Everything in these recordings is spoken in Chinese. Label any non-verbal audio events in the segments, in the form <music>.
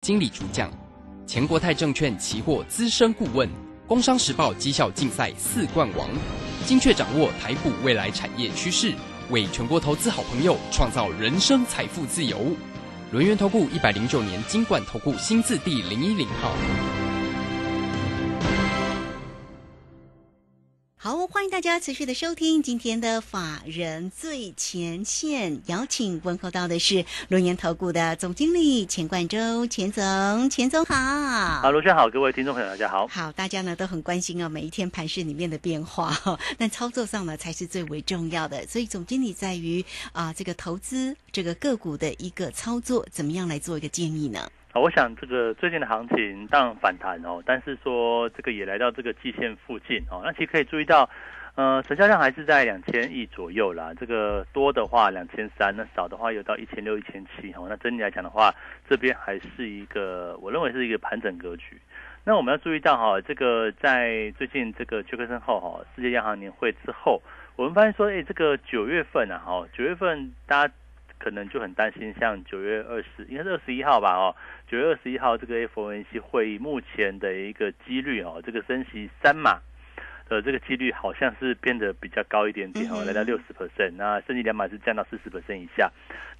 经理主讲，前国泰证券期货资深顾问，工商时报绩效竞赛四冠王，精确掌握台股未来产业趋势，为全国投资好朋友创造人生财富自由。轮源投顾一百零九年金管投顾新字第零一零号。欢迎大家持续的收听今天的法人最前线，邀请问候到的是龙岩投顾的总经理钱冠周，钱总，钱总好。好，卢轩好，各位听众朋友大家好。好，大家呢都很关心啊，每一天盘市里面的变化，<laughs> 但操作上呢才是最为重要的。所以总经理在于啊这个投资这个个股的一个操作，怎么样来做一个建议呢？啊，我想这个最近的行情当反弹哦，但是说这个也来到这个季线附近哦，那其实可以注意到，呃，成交量还是在两千亿左右啦。这个多的话两千三，那少的话有到一千六、一千七哦。那整体来讲的话，这边还是一个我认为是一个盘整格局。那我们要注意到哈，这个在最近这个休克森后哈，世界央行年会之后，我们发现说，哎，这个九月份啊，哈，九月份大家可能就很担心，像九月二十，应该是二十一号吧，哦。九月二十一号这个 FOMC 会议目前的一个几率哦，这个升息三码的这个几率好像是变得比较高一点点哦，来到六十 percent，那升息两码是降到四十 percent 以下。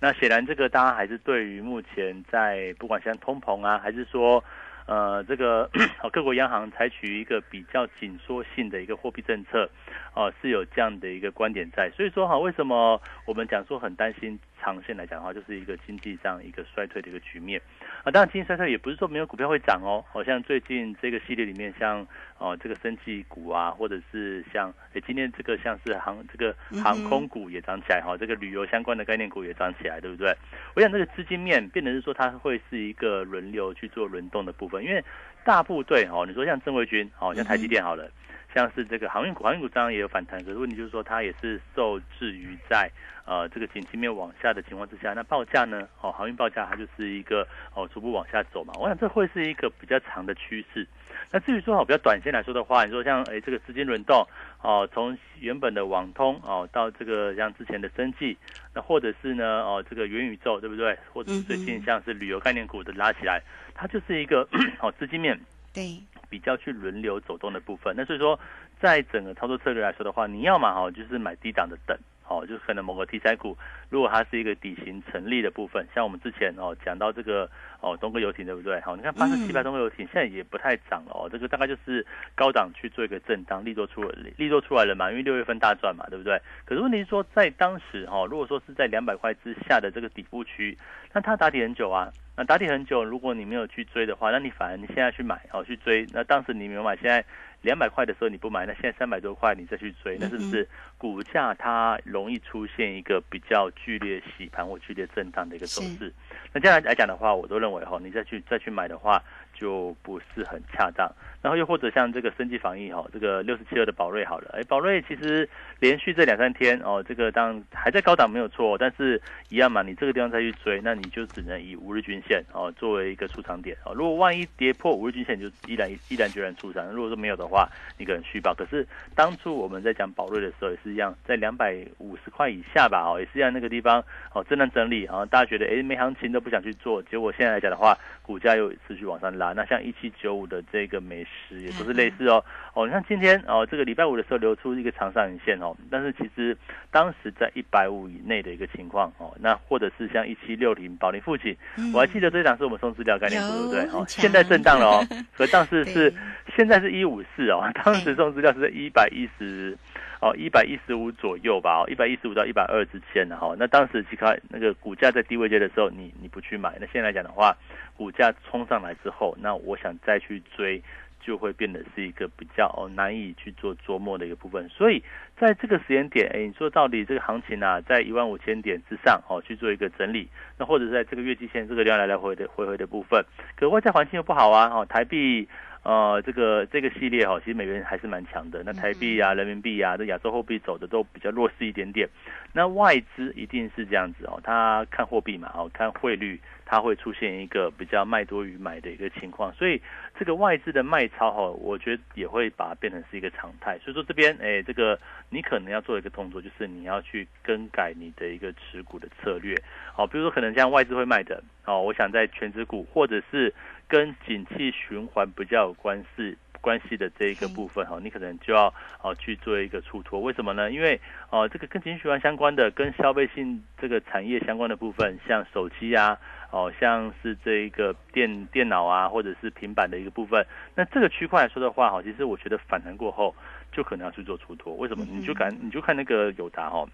那显然这个大家还是对于目前在不管像通膨啊，还是说呃这个 <clears throat> 各国央行采取一个比较紧缩性的一个货币政策哦，是有这样的一个观点在。所以说哈，为什么我们讲说很担心？长线来讲的话，就是一个经济上一个衰退的一个局面啊。当然，经济衰退也不是说没有股票会涨哦。好像最近这个系列里面，像哦这个升气股啊，或者是像诶今天这个像是航这个航空股也涨起来哈，这个旅游相关的概念股也涨起来，对不对？我想这个资金面变得是说它会是一个轮流去做轮动的部分，因为大部队哦，你说像正规军哦，像台积电好了。像是这个航运股，航运股当然也有反弹，可是问题就是说它也是受制于在呃这个景气面往下的情况之下，那报价呢？哦，航运报价它就是一个哦逐步往下走嘛。我想这会是一个比较长的趋势。那至于说哦比较短线来说的话，你说像诶这个资金轮动哦，从原本的网通哦到这个像之前的生计，那或者是呢哦这个元宇宙对不对？或者是最近像是旅游概念股的拉起来，它就是一个 <clears throat> 哦资金面对。比较去轮流走动的部分，那所以说，在整个操作策略来说的话，你要嘛哈，就是买低档的等，哦，就是可能某个题材股，如果它是一个底型成立的部分，像我们之前哦讲到这个哦东哥游艇对不对？好，你看八十七百东哥游艇现在也不太涨了哦，这个大概就是高档去做一个震荡，利多出了力多出来了嘛，因为六月份大赚嘛，对不对？可是问题是说，在当时哈，如果说是在两百块之下的这个底部区，那它打底很久啊。那打底很久，如果你没有去追的话，那你反而你现在去买哦，去追。那当时你没有买，现在两百块的时候你不买，那现在三百多块你再去追，那是不是股价它容易出现一个比较剧烈洗盘或剧烈震荡的一个走势？那这样来讲的话，我都认为哈，你再去再去买的话。就不是很恰当，然后又或者像这个升级防疫哈，这个六十七二的宝瑞好了，哎，宝瑞其实连续这两三天哦，这个当还在高档没有错，但是一样嘛，你这个地方再去追，那你就只能以五日均线哦作为一个出场点哦。如果万一跌破五日均线，你就依然依然决然出场；如果说没有的话，你可能续报。可是当初我们在讲宝瑞的时候也是一样，在两百五十块以下吧，哦，也是一样那个地方哦，震荡整理，啊大家觉得哎没行情都不想去做，结果现在来讲的话，股价又持续往上拉。那像一七九五的这个美食也不是类似哦哦，你看今天哦，这个礼拜五的时候流出一个长上影线哦，但是其实当时在一百五以内的一个情况哦，那或者是像一七六零保利附近，我还记得这档是我们送资料概念股对不对？哦，现在震荡了哦，所以当时是 <laughs> 现在是一五四哦，当时送资料是在一百一十。哦，一百一十五左右吧，哦，一百一十五到一百二之间的哈。那当时其他那个股价在低位阶的时候，你你不去买，那现在来讲的话，股价冲上来之后，那我想再去追，就会变得是一个比较哦难以去做琢磨的一个部分。所以在这个时间点，哎，你说到底这个行情啊，在一万五千点之上哦去做一个整理，那或者在这个月季线这个量来来回的回回的部分，可外在环境又不好啊，哦，台币。呃，这个这个系列哈，其实美元还是蛮强的。那台币啊、人民币啊，这亚洲货币走的都比较弱势一点点。那外资一定是这样子哦，他看货币嘛，哦，看汇率，它会出现一个比较卖多于买的一个情况。所以这个外资的卖超哈，我觉得也会把它变成是一个常态。所以说这边哎，这个你可能要做一个动作，就是你要去更改你的一个持股的策略。好，比如说可能像外资会卖的。哦，我想在全指股或者是跟景气循环比较有关系。关系的这一个部分哈，你可能就要哦去做一个出脱，为什么呢？因为哦这个跟景气循环相关的、跟消费性这个产业相关的部分，像手机啊，哦像是这一个电电脑啊，或者是平板的一个部分，那这个区块来说的话，哈，其实我觉得反弹过后就可能要去做出脱。为什么？你就敢你就看那个友达哈，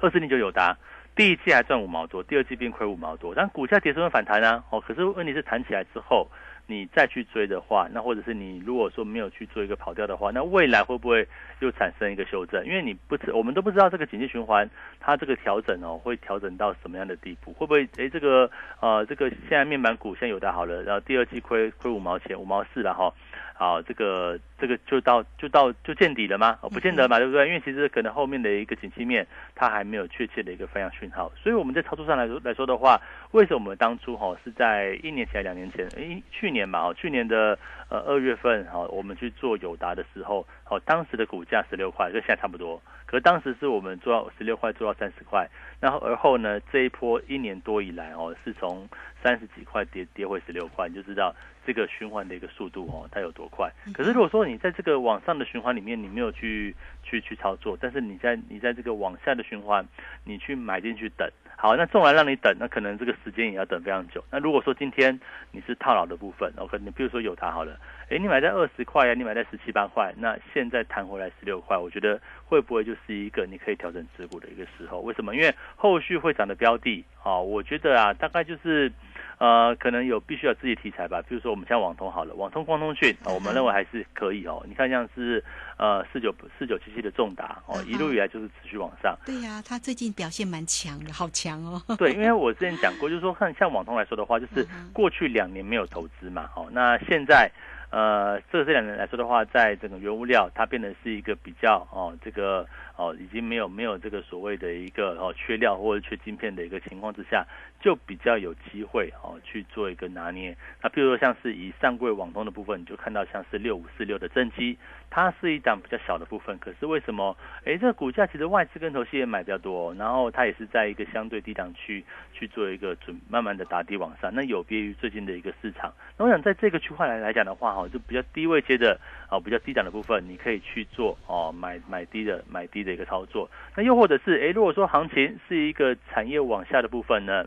二四零九友达，第一季还赚五毛多，第二季变亏五毛多，但股价跌升反弹啊，哦，可是问题是弹起来之后。你再去追的话，那或者是你如果说没有去做一个跑掉的话，那未来会不会又产生一个修正？因为你不知，我们都不知道这个经济循环它这个调整哦，会调整到什么样的地步？会不会诶，这个呃，这个现在面板股现在有的好了，然后第二季亏亏五毛钱，五毛四了哈。好，这个这个就到就到就见底了吗？哦，不见得嘛，对不对？因为其实可能后面的一个景气面，它还没有确切的一个方向讯号。所以我们在操作上来说来说的话，为什么我们当初哈是在一年前、两年前，一，去年嘛，哦，去年的呃二月份哈，我们去做友达的时候，哦，当时的股价十六块，跟现在差不多。可当时是我们做到十六块，做到三十块，然后而后呢，这一波一年多以来哦，是从三十几块跌跌回十六块，你就知道。这个循环的一个速度哦，它有多快？可是如果说你在这个往上的循环里面，你没有去去去操作，但是你在你在这个往下的循环，你去买进去等，好，那纵然让你等，那可能这个时间也要等非常久。那如果说今天你是套牢的部分，OK，你比如说有它好了，哎，你买在二十块啊，你买在十七八块，那现在弹回来十六块，我觉得会不会就是一个你可以调整持股的一个时候？为什么？因为后续会涨的标的啊，我觉得啊，大概就是。呃，可能有必须要自己题材吧，比如说我们像网通好了，网通光通讯啊，我们认为还是可以哦。你看像是呃四九四九七七的重达哦，一路以来就是持续往上。对呀，它最近表现蛮强的，好强哦。对，因为我之前讲过，就是说看像网通来说的话，就是过去两年没有投资嘛，哦，那现在。呃，这这两年来说的话，在整个原物料，它变得是一个比较哦，这个哦，已经没有没有这个所谓的一个哦缺料或者缺晶片的一个情况之下，就比较有机会哦去做一个拿捏。那比如说像是以上柜网通的部分，你就看到像是六五四六的正机，它是一档比较小的部分，可是为什么？哎，这个股价其实外资跟投资也买比较多，然后它也是在一个相对低档区去做一个准慢慢的打底往上，那有别于最近的一个市场。那我想在这个区块来来讲的话，哦，就比较低位接的哦，比较低档的部分，你可以去做哦，买买低的买低的一个操作。那又或者是哎，如果说行情是一个产业往下的部分呢，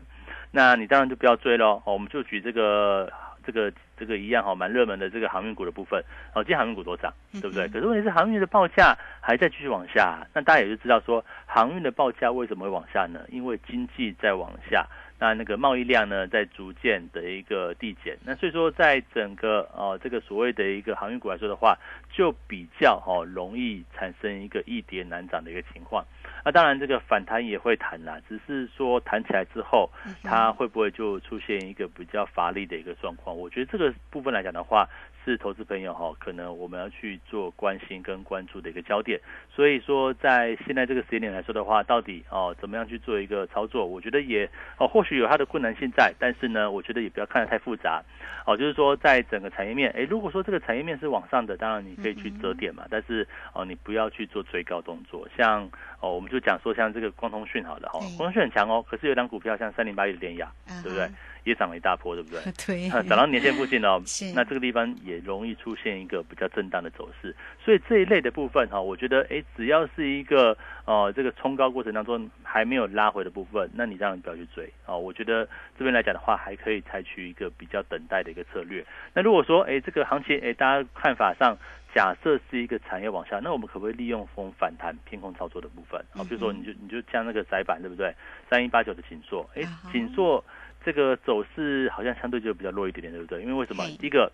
那你当然就不要追喽。哦，我们就举这个这个这个一样哈，蛮热门的这个航运股的部分。哦，今天航运股多涨，对不对？可是问题是航运的报价还在继续往下，那大家也就知道说航运的报价为什么会往下呢？因为经济在往下。那那个贸易量呢，在逐渐的一个递减，那所以说，在整个哦这个所谓的一个航运股来说的话，就比较哦容易产生一个易跌难涨的一个情况。那当然，这个反弹也会弹啦，只是说弹起来之后，它会不会就出现一个比较乏力的一个状况？我觉得这个部分来讲的话。是投资朋友哈，可能我们要去做关心跟关注的一个焦点。所以说，在现在这个时间点来说的话，到底哦怎么样去做一个操作？我觉得也哦或许有它的困难性在，但是呢，我觉得也不要看得太复杂。哦，就是说在整个产业面，哎，如果说这个产业面是往上的，当然你可以去折点嘛。但是哦，你不要去做追高动作。像哦，我们就讲说像这个光通讯好了哈，光通讯很强哦，可是有两股票像三零八一的联雅，对不对？也涨了一大波，对不对？<laughs> 对，<laughs> 涨到年线附近哦，<laughs> 那这个地方也容易出现一个比较震荡的走势。所以这一类的部分哈，我觉得哎，只要是一个呃，这个冲高过程当中还没有拉回的部分，那你当然不要去追哦。我觉得这边来讲的话，还可以采取一个比较等待的一个策略。那如果说哎，这个行情哎，大家看法上假设是一个产业往下，那我们可不可以利用风反弹偏空操作的部分？好，比如说你就你就像那个窄板，对不对？三一八九的紧缩，哎，紧缩。这个走势好像相对就比较弱一点点，对不对？因为为什么？第一个，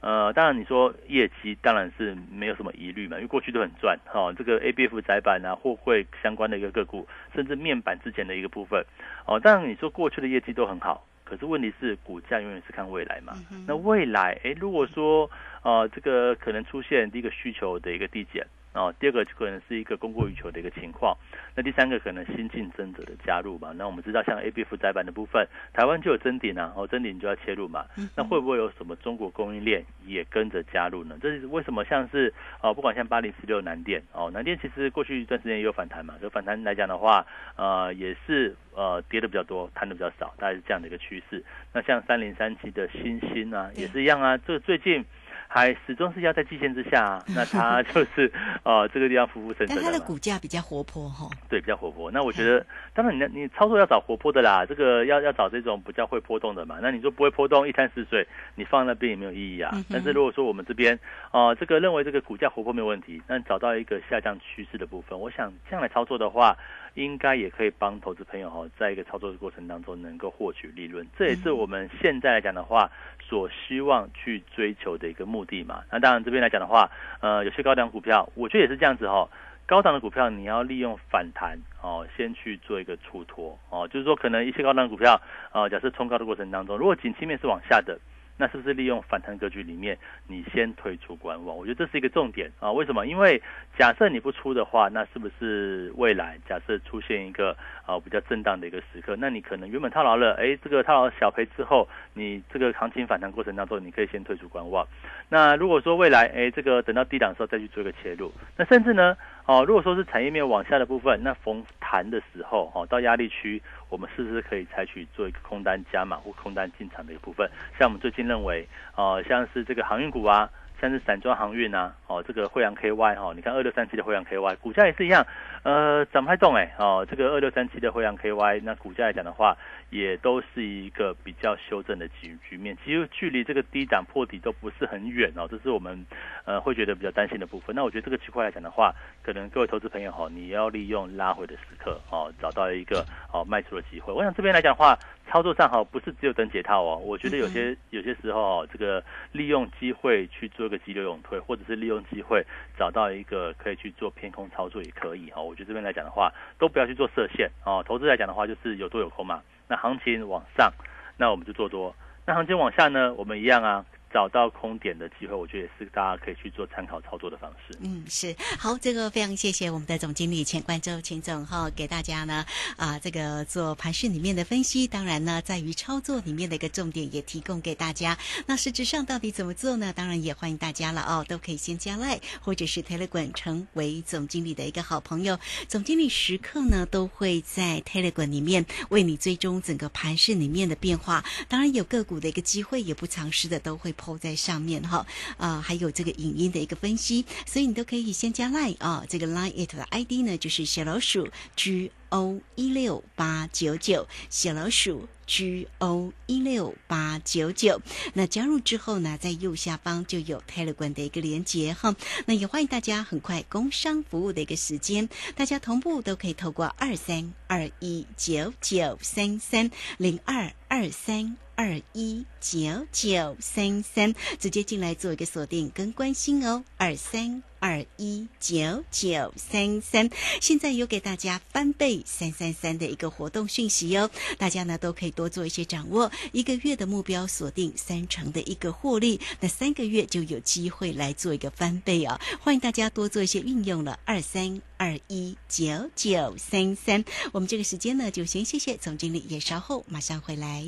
呃，当然你说业绩当然是没有什么疑虑嘛，因为过去都很赚哈。这个 A B F 窄板啊，货柜相关的一个个股，甚至面板之前的一个部分，哦，当然你说过去的业绩都很好，可是问题是股价永远是看未来嘛。那未来，哎，如果说呃这个可能出现第一个需求的一个递减。哦，第二个可能是一个供过于求的一个情况，那第三个可能新竞争者的加入嘛。那我们知道像 A B F 窄板的部分，台湾就有增顶啊，哦真顶就要切入嘛。那会不会有什么中国供应链也跟着加入呢？这是为什么？像是哦，不管像八零四六南电哦，南电其实过去一段时间也有反弹嘛，就反弹来讲的话，呃，也是呃跌的比较多，弹的比较少，大概是这样的一个趋势。那像三零三七的新星啊，也是一样啊，这最近。还始终是要在季线之下，<laughs> 那它就是呃 <laughs> 这个地方浮浮沉沉但它的股价比较活泼哈。对，比较活泼。那我觉得，当然你你操作要找活泼的啦，这个要要找这种比较会波动的嘛。那你说不会波动，一滩死水，你放那边也没有意义啊。但是如果说我们这边哦，这个认为这个股价活泼没有问题，那找到一个下降趋势的部分，我想这样来操作的话。应该也可以帮投资朋友哈，在一个操作的过程当中能够获取利润，这也是我们现在来讲的话，所希望去追求的一个目的嘛。那当然这边来讲的话，呃，有些高档股票，我觉得也是这样子哈。高档的股票你要利用反弹哦，先去做一个出脱哦，就是说可能一些高档股票啊，假设冲高的过程当中，如果景气面是往下的。那是不是利用反弹格局里面，你先退出观望？我觉得这是一个重点啊。为什么？因为假设你不出的话，那是不是未来假设出现一个啊比较震荡的一个时刻，那你可能原本套牢了，哎，这个套牢小赔之后，你这个行情反弹过程当中，你可以先退出观望。那如果说未来，哎，这个等到低档的时候再去做一个切入，那甚至呢？哦，如果说是产业面往下的部分，那逢弹的时候，哦，到压力区，我们是不是可以采取做一个空单加码或空单进场的一个部分？像我们最近认为，呃，像是这个航运股啊，像是散装航运啊，哦，这个惠阳 KY 哈，你看二六三七的惠阳 KY 股价也是一样，呃，涨不太动哎，哦，这个二六三七的惠阳 KY 那股价来讲的话。也都是一个比较修正的局局面，其实距离这个低档破底都不是很远哦，这是我们呃会觉得比较担心的部分。那我觉得这个区块来讲的话，可能各位投资朋友哈，你要利用拉回的时刻哦，找到一个哦卖出的机会。我想这边来讲的话，操作上哈不是只有等解套哦，我觉得有些有些时候哦，这个利用机会去做一个急流勇退，或者是利用机会找到一个可以去做偏空操作也可以哈。我觉得这边来讲的话，都不要去做设限哦。投资来讲的话，就是有多有空嘛。那行情往上，那我们就做多；那行情往下呢，我们一样啊。找到空点的机会，我觉得也是大家可以去做参考操作的方式。嗯，是好，这个非常谢谢我们的总经理钱冠洲钱总哈，给大家呢啊这个做盘市里面的分析。当然呢，在于操作里面的一个重点也提供给大家。那实质上到底怎么做呢？当然也欢迎大家了哦，都可以先加赖或者是 Telegram 成为总经理的一个好朋友。总经理时刻呢都会在 Telegram 里面为你追踪整个盘市里面的变化。当然有个股的一个机会，也不尝试的都会。抛在上面哈，啊，还有这个影音的一个分析，所以你都可以先加 line 啊，这个 line it 的 ID 呢就是小老鼠 G O 一六八九九，小老鼠 G O 一六八九九。那加入之后呢，在右下方就有 Telegram 的一个连接哈，那也欢迎大家很快工商服务的一个时间，大家同步都可以透过二三二一九九三三零二二三。二一九九三三，直接进来做一个锁定跟关心哦。二三二一九九三三，现在有给大家翻倍三三三的一个活动讯息哦，大家呢都可以多做一些掌握。一个月的目标锁定三成的一个获利，那三个月就有机会来做一个翻倍哦。欢迎大家多做一些运用了。二三二一九九三三，我们这个时间呢就先谢谢总经理，也稍后马上回来。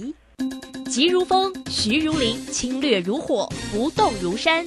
急如风，徐如林，侵略如火，不动如山。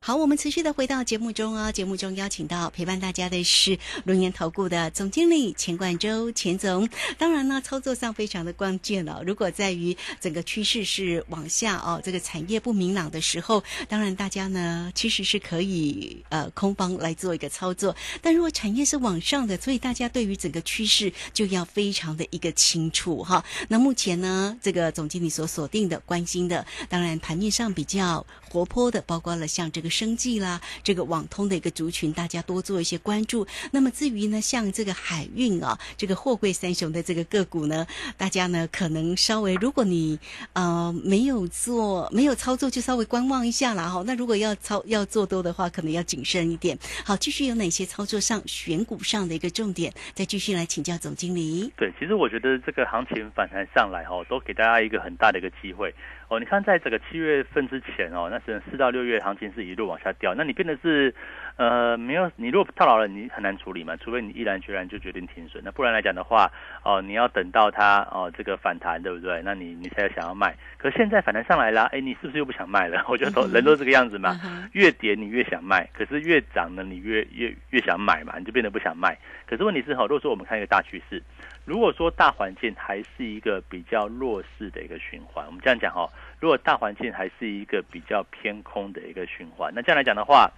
好，我们持续的回到节目中哦。节目中邀请到陪伴大家的是龙岩投顾的总经理钱冠周钱总。当然呢，操作上非常的关键了。如果在于整个趋势是往下哦，这个产业不明朗的时候，当然大家呢其实是可以呃空方来做一个操作。但如果产业是往上的，所以大家对于整个趋势就要非常的一个清楚哈。那目前呢，这个总经理所锁定的、关心的，当然盘面上比较活泼的，包括了像这个。生计啦，这个网通的一个族群，大家多做一些关注。那么至于呢，像这个海运啊，这个货柜三雄的这个个股呢，大家呢可能稍微，如果你呃没有做没有操作，就稍微观望一下啦哈。那如果要操要做多的话，可能要谨慎一点。好，继续有哪些操作上选股上的一个重点？再继续来请教总经理。对，其实我觉得这个行情反弹上来哈，都给大家一个很大的一个机会。哦，你看，在这个七月份之前哦，那是四到六月行情是一路往下掉，那你变得是，呃，没有，你如果套牢了，你很难处理嘛，除非你毅然决然就决定停损，那不然来讲的话，哦，你要等到它哦这个反弹，对不对？那你你才想要卖，可现在反弹上来了，哎，你是不是又不想卖了？我觉得都人都这个样子嘛，越跌你越想卖，可是越涨呢，你越越越想买嘛，你就变得不想卖。可是问题是哈，如果说我们看一个大趋势。如果说大环境还是一个比较弱势的一个循环，我们这样讲哦，如果大环境还是一个比较偏空的一个循环，那这样来讲的话，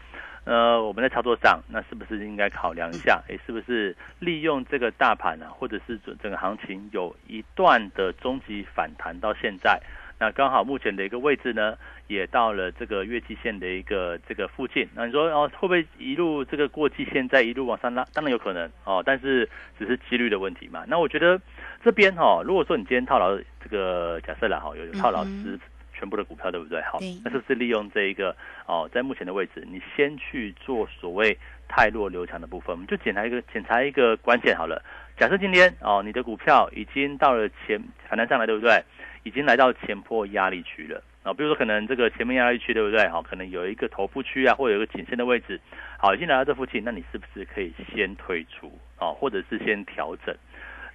呃，我们在操作上，那是不是应该考量一下？诶，是不是利用这个大盘啊，或者是整整个行情有一段的中级反弹到现在？那刚好目前的一个位置呢，也到了这个月季线的一个这个附近。那你说哦，会不会一路这个过季线再一路往上拉？当然有可能哦，但是只是几率的问题嘛。那我觉得这边哈，如果说你今天套牢这个假设了哈，有有套牢是全部的股票，对不对？好，那是不是利用这一个哦，在目前的位置，你先去做所谓太弱留强的部分，我们就检查一个检查一个关键好了。假设今天哦，你的股票已经到了前反弹上来，对不对？已经来到前坡压力区了啊，比如说可能这个前面压力区对不对？好，可能有一个头部区啊，或者有一个颈线的位置，好，已经来到这附近，那你是不是可以先退出啊，或者是先调整？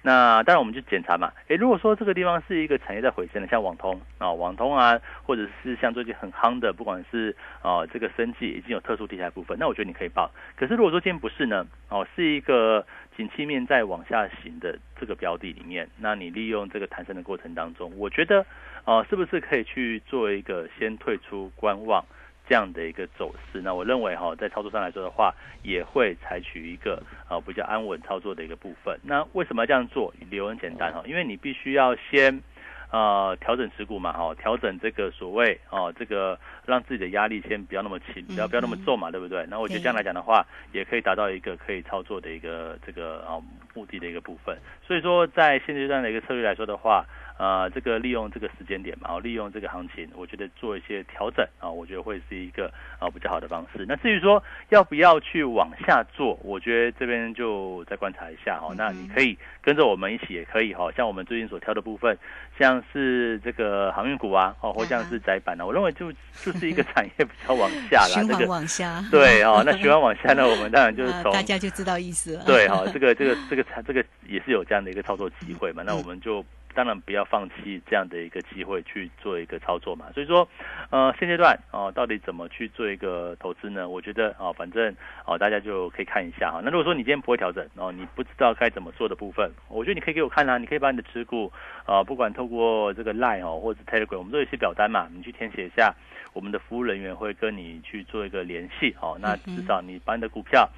那当然我们就检查嘛，诶，如果说这个地方是一个产业在回升的，像网通啊，网通啊，或者是像最近很夯的，不管是啊这个生计已经有特殊题材部分，那我觉得你可以报。可是如果说今天不是呢，哦，是一个。景气面在往下行的这个标的里面，那你利用这个弹升的过程当中，我觉得，呃，是不是可以去做一个先退出观望这样的一个走势？那我认为哈，在操作上来说的话，也会采取一个啊比较安稳操作的一个部分。那为什么要这样做？理由很简单哈，因为你必须要先。呃，调整持股嘛，哈，调整这个所谓哦，这个让自己的压力先不要那么轻，不要不要那么重嘛，对不对？那我觉得这样来讲的话，也可以达到一个可以操作的一个这个啊目的的一个部分。所以说，在现阶段的一个策略来说的话。呃，这个利用这个时间点嘛，然利用这个行情，我觉得做一些调整啊，我觉得会是一个啊比较好的方式。那至于说要不要去往下做，我觉得这边就再观察一下哈。那你可以跟着我们一起也可以哈，像我们最近所挑的部分，像是这个航运股啊，哦，或像是窄板啊，我认为就就是一个产业比较往下啦，<laughs> 循环往下。对哦，那循环往下呢，我们当然就是 <laughs> 从大家就知道意思了。对哈，<laughs> 这个这个这个这个也是有这样的一个操作机会嘛，那我们就。当然不要放弃这样的一个机会去做一个操作嘛。所以说，呃，现阶段哦，到底怎么去做一个投资呢？我觉得哦，反正哦，大家就可以看一下哈。那如果说你今天不会调整哦，你不知道该怎么做的部分，我觉得你可以给我看啊。你可以把你的持股啊，不管透过这个 Line 哦，或者 Telegram，我们都有一些表单嘛，你去填写一下，我们的服务人员会跟你去做一个联系哦。那至少你把你的股票。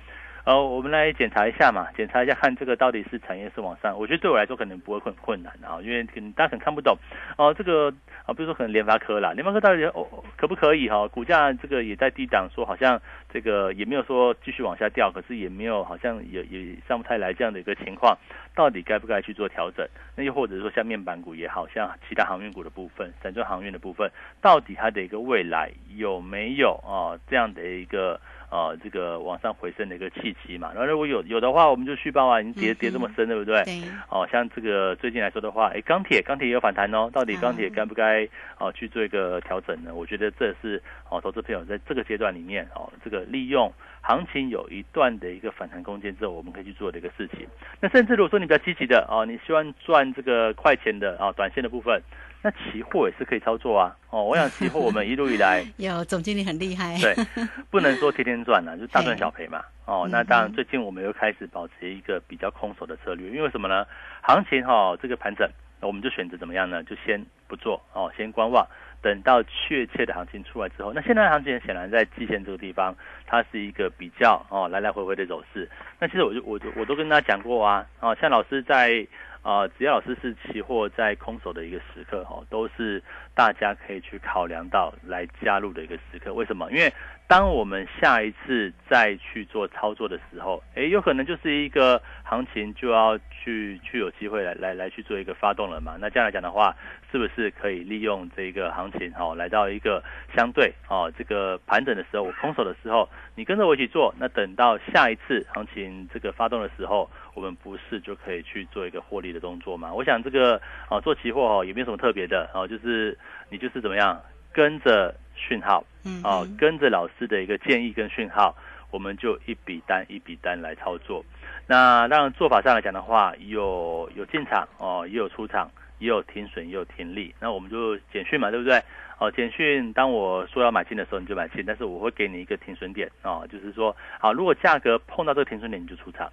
呃，我们来检查一下嘛，检查一下看这个到底是产业是往上，我觉得对我来说可能不会很困难啊，因为可能大家可能看不懂哦，这个啊，比如说可能联发科啦，联发科到底哦可不可以哈？股价这个也在低档，说好像这个也没有说继续往下掉，可是也没有好像也也上不太来这样的一个情况，到底该不该去做调整？那又或者说像面板股也好像其他航运股的部分，散装航运的部分，到底它的一个未来有没有啊这样的一个？呃这个往上回升的一个契机嘛。然后如果有有的话，我们就续报啊，已经跌跌这么深，对不对？对，哦，像这个最近来说的话，哎，钢铁钢铁也有反弹哦，到底钢铁该不该哦去做一个调整呢？我觉得这是哦，投资朋友在这个阶段里面哦，这个利用行情有一段的一个反弹空间之后，我们可以去做的一个事情。那甚至如果说你比较积极的哦，你希望赚这个快钱的啊，短线的部分。那期货也是可以操作啊，哦，我想期货我们一路以来 <laughs> 有总经理很厉害，对，不能说天天赚了，<laughs> 就大赚小赔嘛，哦，嗯那当然最近我们又开始保持一个比较空手的策略，因为什么呢？行情哈、这个盘整，那我们就选择怎么样呢？就先不做哦，先观望，等到确切的行情出来之后，那现在行情显然在季线这个地方，它是一个比较哦来来回回的走势。那其实我就我就我都跟大家讲过啊，哦，像老师在。啊、只要老师是期货在空手的一个时刻哈、哦，都是大家可以去考量到来加入的一个时刻。为什么？因为当我们下一次再去做操作的时候，诶，有可能就是一个行情就要去去有机会来来来去做一个发动了嘛。那这样来讲的话，是不是可以利用这个行情哈、哦，来到一个相对哦这个盘整的时候，我空手的时候，你跟着我一起做，那等到下一次行情这个发动的时候，我们不是就可以去做一个获利的动作嘛？我想这个啊做期货哦也没有什么特别的哦，就是你就是怎么样跟着讯号嗯哦，跟着老师的一个建议跟讯号，我们就一笔单一笔单来操作。那当然做法上来讲的话，有有进场哦，也有出场，也有停损，也有停利。那我们就简讯嘛，对不对？哦，简讯当我说要买进的时候，你就买进，但是我会给你一个停损点哦，就是说，好，如果价格碰到这个停损点，你就出场。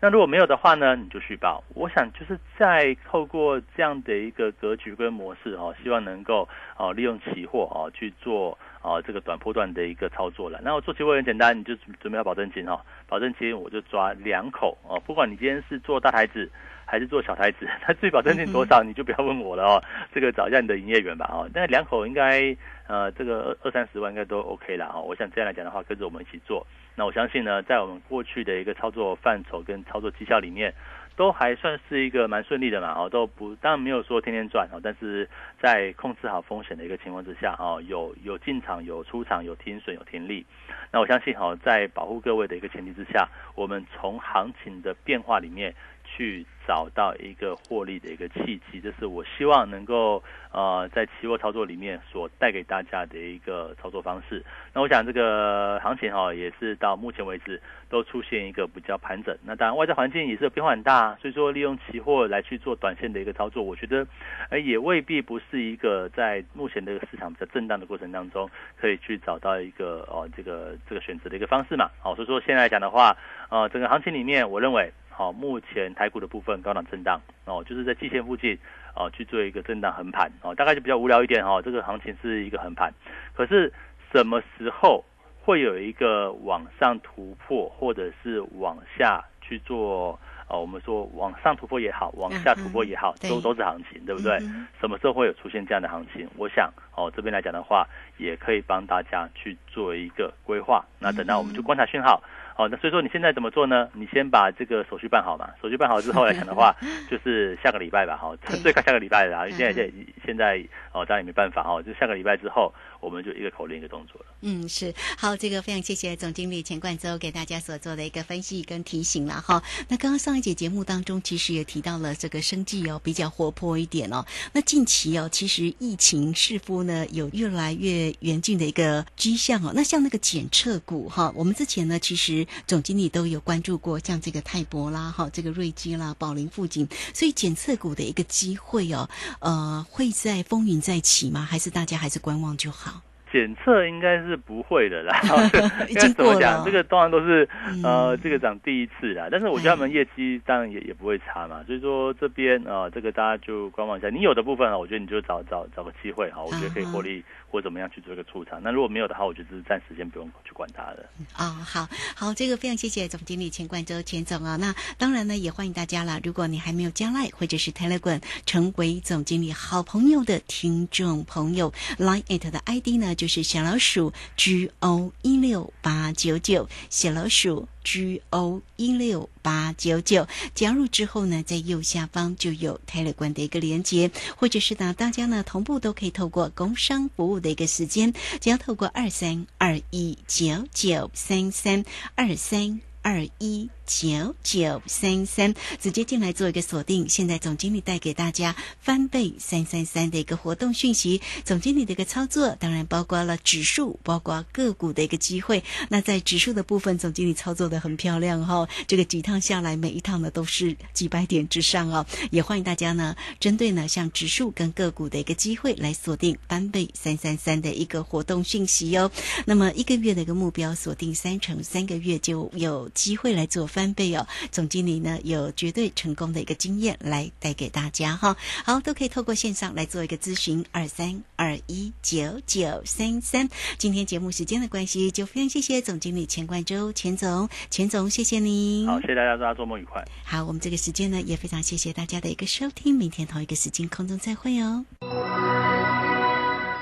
那如果没有的话呢，你就续报。我想就是在透过这样的一个格局跟模式哦，希望能够哦利用期货哦去做哦这个短波段的一个操作了。那我做期货很简单，你就准准备好保证金哦，保证金我就抓两口哦，不管你今天是做大台子还是做小台子，那至于保证金多少，你就不要问我了哦，这个找一下你的营业员吧哦。那两口应该呃这个二二三十万应该都 OK 啦哦。我想这样来讲的话，跟着我们一起做。那我相信呢，在我们过去的一个操作范畴跟操作绩效里面，都还算是一个蛮顺利的嘛，哦，都不当然没有说天天赚哦，但是在控制好风险的一个情况之下，哦，有有进场、有出场、有停损、有停利。那我相信、哦，在保护各位的一个前提之下，我们从行情的变化里面去找到一个获利的一个契机，这是我希望能够呃在期货操作里面所带给大家的一个操作方式。那我想这个行情哈、也是到目前为止都出现一个比较盘整。那当然外在环境也是变化很大，所以说利用期货来去做短线的一个操作，我觉得呃也未必不是一个在目前这个市场比较震荡的过程当中可以去找到一个哦这个这个选择的一个方式嘛。好、所以说现在来讲的话，呃整个行情里面，我认为。好、目前台股的部分高档震荡哦，就是在季线附近哦去做一个震荡横盘哦，大概就比较无聊一点哦。这个行情是一个横盘，可是什么时候会有一个往上突破，或者是往下去做？哦，我们说往上突破也好，往下突破也好，对都都是行情，对不对？嗯什么时候会有出现这样的行情？我想哦，这边来讲的话，也可以帮大家去做一个规划。那等到我们就观察讯号。哦，那所以说你现在怎么做呢？你先把这个手续办好嘛。手续办好之后来讲的话，<laughs> 就是下个礼拜吧，哈、对最快下个礼拜啦。因为现在嗯现在现在哦，当然也没办法哈、哦，就下个礼拜之后，我们就一个口令一个动作了。嗯，是好，这个非常谢谢总经理钱冠周给大家所做的一个分析跟提醒了哈。那刚刚上一节节目当中，其实也提到了这个生计哦比较活泼一点哦。那近期哦，其实疫情似乎呢有越来越严峻的一个迹象哦。那像那个检测股哈，我们之前呢其实总经理都有关注过，像这个泰博啦哈，这个瑞基啦、宝林富锦，所以检测股的一个机会哦，呃，会在风云再起吗？还是大家还是观望就好？检测应该是不会的啦，<laughs> 已应该怎么讲？这个当然都是嗯呃，这个涨第一次啦，但是我觉得他们哎业绩当然也也不会差嘛，所以说这边呃，这个大家就观望一下。你有的部分啊，我觉得你就找找找个机会哈，我觉得可以获利或怎么样去做一个出场。那如果没有的话，我觉得是暂时先不用去管它的。啊、好好，这个非常谢谢总经理钱冠周钱总啊。那当然呢，也欢迎大家啦。如果你还没有加 Line 或者是 Telegram 成为总经理好朋友的听众朋友，Line at 的 ID 呢就是。小老鼠 G O 一六八九九，小老鼠 G O 一六八九九。加入之后呢，在右下方就有泰勒官的一个连接，或者是呢，大家呢同步都可以透过工商服务的一个时间，只要透过二三二一九九三三二三。二一九九三三，直接进来做一个锁定。现在总经理带给大家翻倍三三三的一个活动讯息，总经理的一个操作，当然包括了指数，包括个股的一个机会。那在指数的部分，总经理操作的很漂亮哈，这个几趟下来，每一趟呢都是几百点之上哦。也欢迎大家呢，针对呢像指数跟个股的一个机会来锁定翻倍三三三的一个活动讯息哟。那么一个月的一个目标锁定三成，三个月就有。机会来做翻倍哦，总经理呢有绝对成功的一个经验来带给大家哈。好，都可以透过线上来做一个咨询，二三二一九九三三。今天节目时间的关系，就非常谢谢总经理钱冠周钱总，钱总谢谢您。好，谢谢大家，大家周末愉快。好，我们这个时间呢也非常谢谢大家的一个收听，明天同一个时间空中再会哦。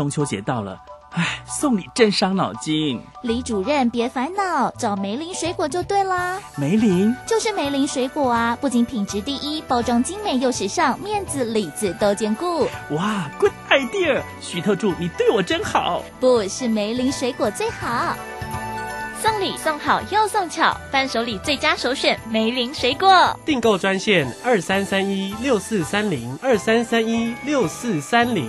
中秋节到了，唉，送礼真伤脑筋。李主任别烦恼，找梅林水果就对啦。梅林就是梅林水果啊，不仅品质第一，包装精美又时尚，面子里子都兼顾。哇，good idea！徐特助，你对我真好。不是梅林水果最好，送礼送好又送巧，伴手礼最佳首选梅林水果。订购专线二三三一六四三零二三三一六四三零。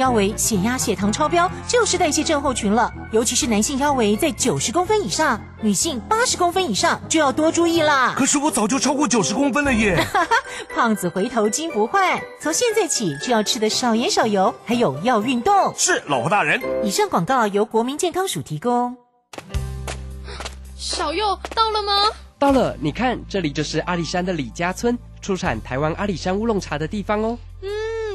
腰围、血压、血糖超标，就是代谢症候群了。尤其是男性腰围在九十公分以上，女性八十公分以上就要多注意啦。可是我早就超过九十公分了耶！<laughs> 胖子回头金不换，从现在起就要吃的少盐少油，还有要运动。是，老婆大人。以上广告由国民健康署提供。小右到了吗？到了，你看，这里就是阿里山的李家村，出产台湾阿里山乌龙茶的地方哦。嗯，